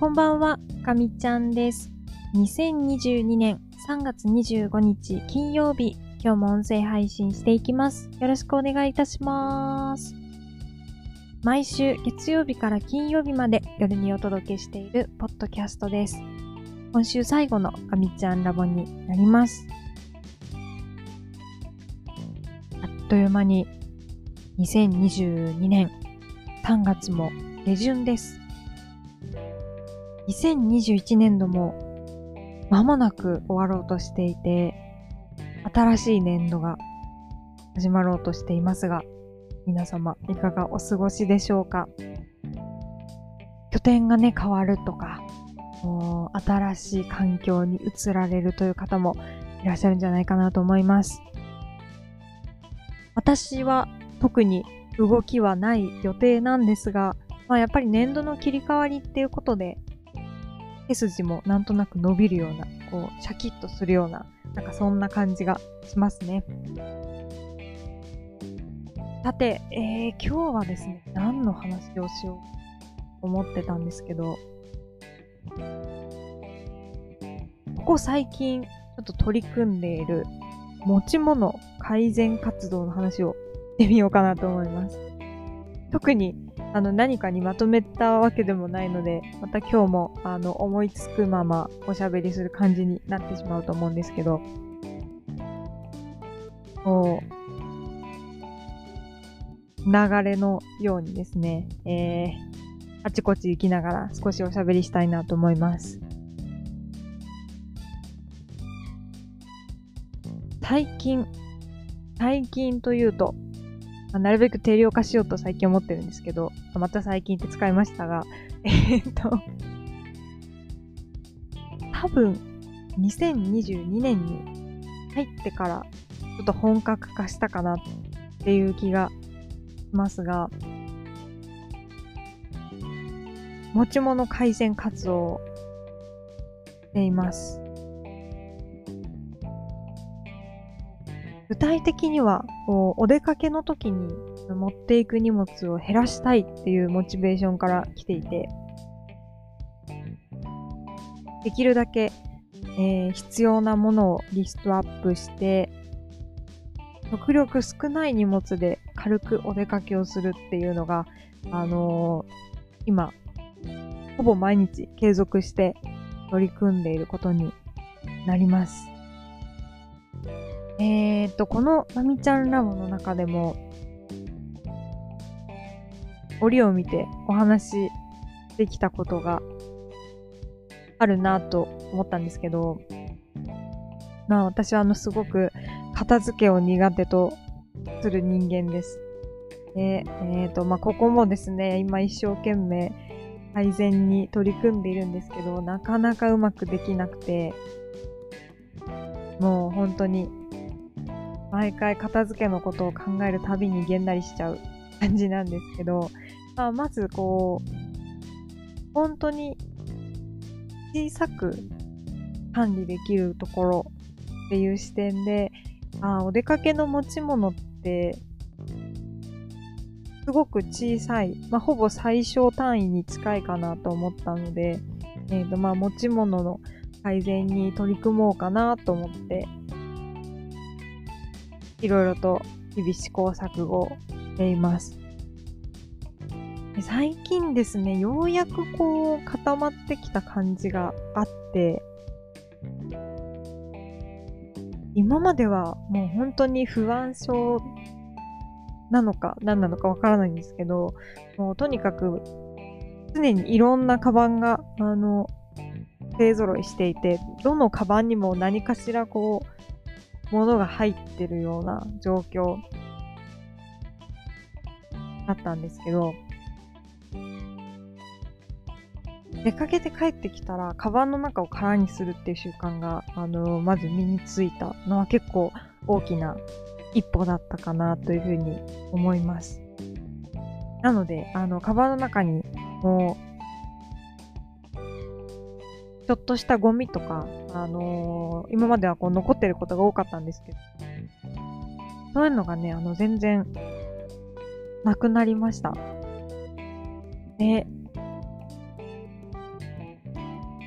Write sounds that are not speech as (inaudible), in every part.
こんばんは、かみちゃんです。2022年3月25日金曜日、今日も音声配信していきます。よろしくお願いいたします。毎週月曜日から金曜日まで夜にお届けしているポッドキャストです。今週最後のかみちゃんラボになります。あっという間に2022年3月も下旬です。2021年度も間もなく終わろうとしていて、新しい年度が始まろうとしていますが、皆様いかがお過ごしでしょうか？拠点がね、変わるとか、もう新しい環境に移られるという方もいらっしゃるんじゃないかなと思います。私は特に動きはない予定なんですが、まあやっぱり年度の切り替わりっていうことで、背筋もなんとなく伸びるような、こう、シャキッとするような、なんかそんな感じがしますね。さて、えー、今日はですね、何の話をしようと思ってたんですけど、ここ最近ちょっと取り組んでいる持ち物改善活動の話をしてみようかなと思います。特にあの何かにまとめたわけでもないので、また今日もあの思いつくままおしゃべりする感じになってしまうと思うんですけど、こう、流れのようにですね、えー、あちこち行きながら少しおしゃべりしたいなと思います。最近、最近というと、まあなるべく定量化しようと最近思ってるんですけど、また最近って使いましたが、(laughs) えーっと、多分、2022年に入ってから、ちょっと本格化したかなっていう気がしますが、持ち物改善活動をしています。具体的には、こうお出かけの時に持っていく荷物を減らしたいっていうモチベーションから来ていて、できるだけ、えー必要なものをリストアップして、極力少ない荷物で軽くお出かけをするっていうのが、あのー今、ほぼ毎日継続して取り組んでいることになります。えーと、このまみちゃんラボの中でも、折を見てお話できたことがあるなと思ったんですけど、まあ私はあのすごく片付けを苦手とする人間です。で、えーと、まあここもですね、今一生懸命改善に取り組んでいるんですけど、なかなかうまくできなくて、もう本当に毎回片付けのことを考えるたびにげんなりしちゃう感じなんですけど、まあ、まずこう、本当に小さく管理できるところっていう視点で、あお出かけの持ち物って、すごく小さい、まあ、ほぼ最小単位に近いかなと思ったので、えーとまあ、持ち物の改善に取り組もうかなと思って、いろいろと日々試行錯誤しています。最近ですね、ようやくこう固まってきた感じがあって、今まではもう本当に不安症なのか何なのかわからないんですけど、もうとにかく常にいろんなカバンが、あの、勢揃いしていて、どのカバンにも何かしらこう、物が入ってるような状況だったんですけど、出かけて帰ってきたら、カバンの中を空にするっていう習慣が、あの、まず身についたのは結構大きな一歩だったかなというふうに思います。なので、あの、カバンの中にもう、ちょっとしたゴミとか、あのー今まではこう残ってることが多かったんですけど、そういうのがね、あの、全然、なくなりました。で、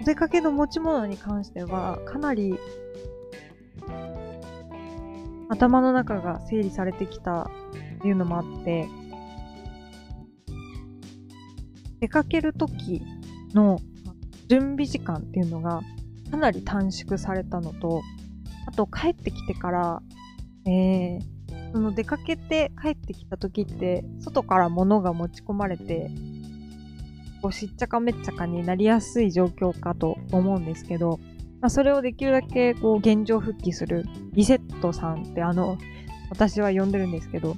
お出かけの持ち物に関しては、かなり頭の中が整理されてきたっていうのもあって、出かける時の準備時間っていうのがかなり短縮されたのと、あと帰ってきてから、えー、その出かけて帰ってきた時って、外から物が持ち込まれて、こうしっちゃかめっちゃかになりやすい状況かと思うんですけど、まあ、それをできるだけこう現状復帰するリセットさんってあの、私は呼んでるんですけど、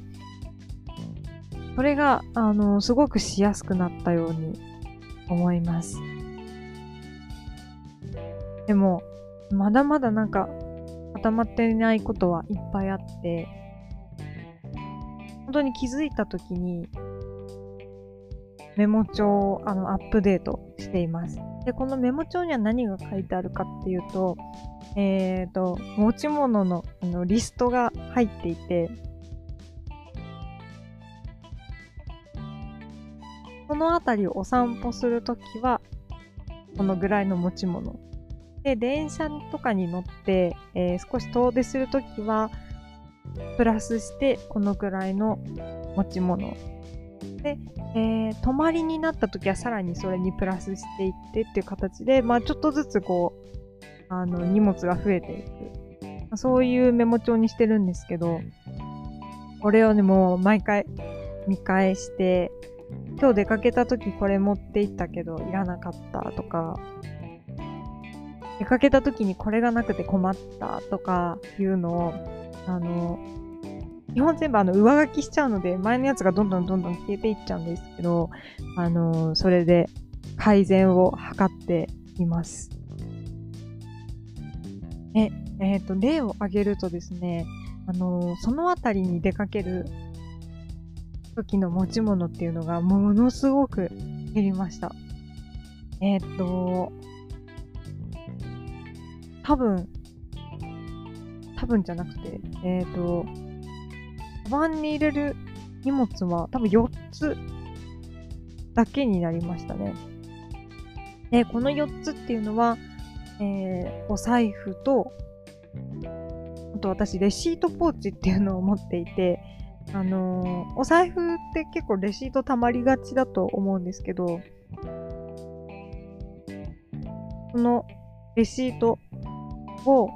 それが、あの、すごくしやすくなったように思います。でも、まだまだなんか固まってないことはいっぱいあって、本当に気づいた時にメモ帳をあのアップデートしています。で、このメモ帳には何が書いてあるかっていうと、えっ、ー、と、持ち物のあのリストが入っていて、この辺りをお散歩するときは、このぐらいの持ち物。で、電車とかに乗って、えー、少し遠出するときは、プラスして、このぐらいの持ち物で、えー、泊まりになった時はさらにそれにプラスしていってっていう形で、まあちょっとずつこう、あの、荷物が増えていく。まあ、そういうメモ帳にしてるんですけど、これをね、もう毎回見返して、今日出かけた時これ持って行ったけどいらなかったとか、出かけた時にこれがなくて困ったとかいうのを、あの、基本全部あの上書きしちゃうので、前のやつがどんどんどんどん消えていっちゃうんですけど、あの、それで改善を図っています。え、えっ、ー、と、例を挙げるとですね、あの、そのあたりに出かける時の持ち物っていうのがものすごく減りました。えっ、と、多分、多分じゃなくて、えっ、と、カバンに入れる荷物は多分4つだけになりましたね。で、この4つっていうのは、えー、お財布と、あと私、レシートポーチっていうのを持っていて、あのー、お財布って結構レシート溜まりがちだと思うんですけど、このレシートを、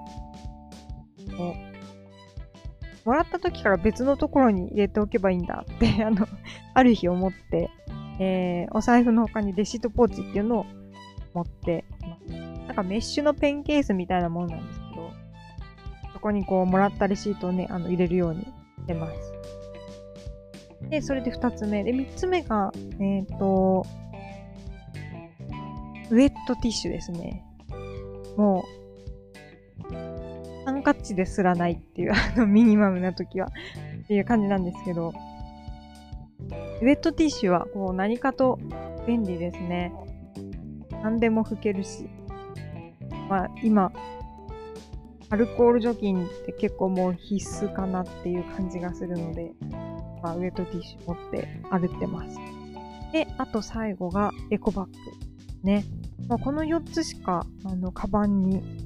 もらった時から別のところに入れておけばいいんだって (laughs) あの、ある日思って、えー、お財布の他にレシートポーチっていうのを持ってます。なんかメッシュのペンケースみたいなものなんですけど、そこにこう、もらったレシートをね、あの、入れるようにしてます。で、それで二つ目。で、三つ目が、えっ、ー、と、ウェットティッシュですね。もう、ハンカチですらないっていう、あの、ミニマムな時は、っていう感じなんですけど、ウェットティッシュは、こう、何かと便利ですね。何でも拭けるし。まあ、今、アルコール除菌って結構もう必須かなっていう感じがするので、まあ、ウェットティッシュ持って歩ってます。で、あと最後がエコバッグ。ね。まあ、この4つしか、あの、カバンに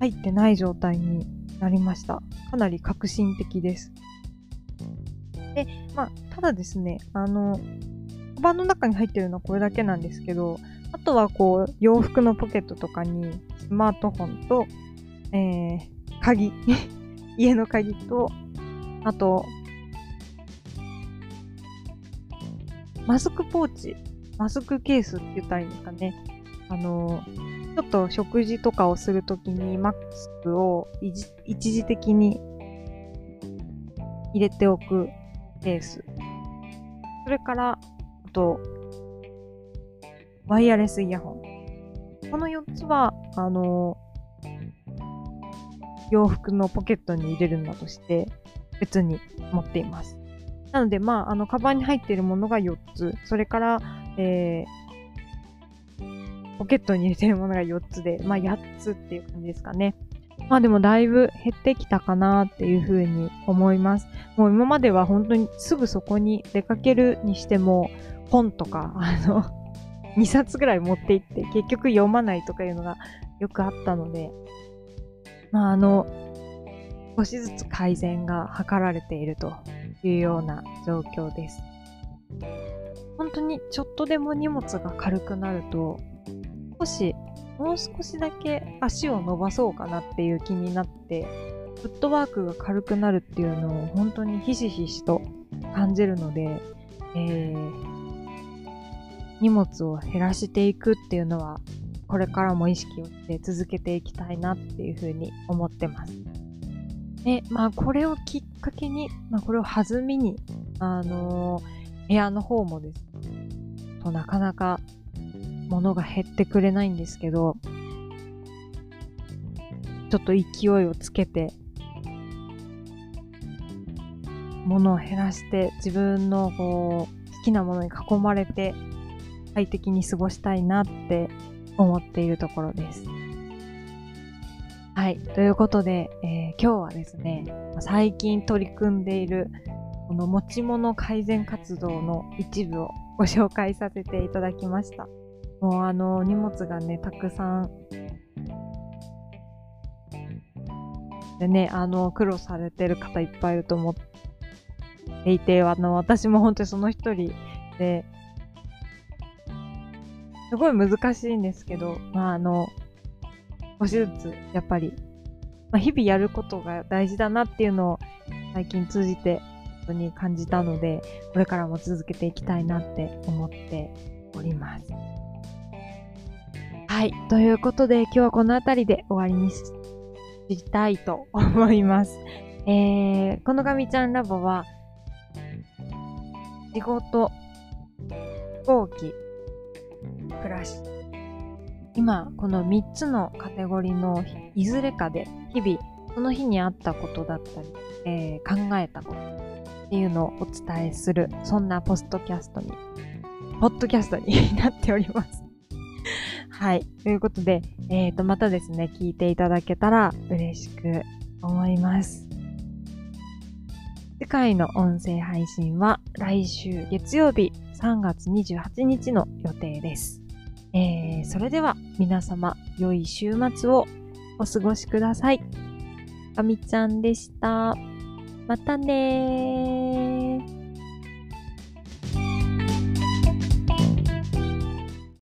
入ってない状態になりました。かなり革新的です。で、まあ、ただですね、あの、カバンの中に入ってるのはこれだけなんですけど、あとはこう、洋服のポケットとかにスマートフォンと、えー、鍵、(laughs) 家の鍵と、あと、マスクポーチ、マスクケースって言ったらいいんですかね。あの、ちょっと食事とかをするときにマスクを一時的に入れておくケース。それから、あと、ワイヤレスイヤホン。この4つは、あの、洋服のポケットに入れるんだとして、別に持っています。なので、まあ、あの、カバンに入っているものが4つ。それから、えー、ポケットに入れてるものが4つで、まあ8つっていう感じですかね。まあでもだいぶ減ってきたかなっていうふうに思います。もう今までは本当にすぐそこに出かけるにしても本とか、(laughs) あの、2冊ぐらい持って行って結局読まないとかいうのがよくあったので、まああの、少しずつ改善が図られているというような状況です。本当にちょっとでも荷物が軽くなると、少し、もう少しだけ足を伸ばそうかなっていう気になって、フットワークが軽くなるっていうのを本当にひしひしと感じるので、えー、荷物を減らしていくっていうのは、これからも意識をして続けていきたいなっていうふうに思ってます。で、まあこれをきっかけに、まあこれを弾みに、あのー、部屋の方もですね、となかなか物が減ってくれないんですけど、ちょっと勢いをつけて、物を減らして自分のこう好きなものに囲まれて快適に過ごしたいなって思っているところです。はい。ということで、えー、今日はですね、最近取り組んでいるこの持ち物改善活動の一部をご紹介させていただきました。もうあの、荷物がね、たくさんでね、あの、苦労されてる方いっぱいいると思っていて、あの、私も本当にその一人で、すごい難しいんですけど、まあ、あの、少しずつ、やっぱり、まあ、日々やることが大事だなっていうのを最近通じて本当に感じたので、これからも続けていきたいなって思っております。はい。ということで、今日はこの辺りで終わりにしたいと思います。えー、このガミちゃんラボは、仕事、飛行機、暮らし。今、この3つのカテゴリーのいずれかで、日々、その日にあったことだったり、えー、考えたことっていうのをお伝えする、そんなポストキャストに、ポッドキャストに (laughs) なっております。はい。ということで、えっ、ー、と、またですね、聞いていただけたら嬉しく思います。次回の音声配信は来週月曜日3月28日の予定です。えー、それでは皆様良い週末をお過ごしください。かみちゃんでした。またねー。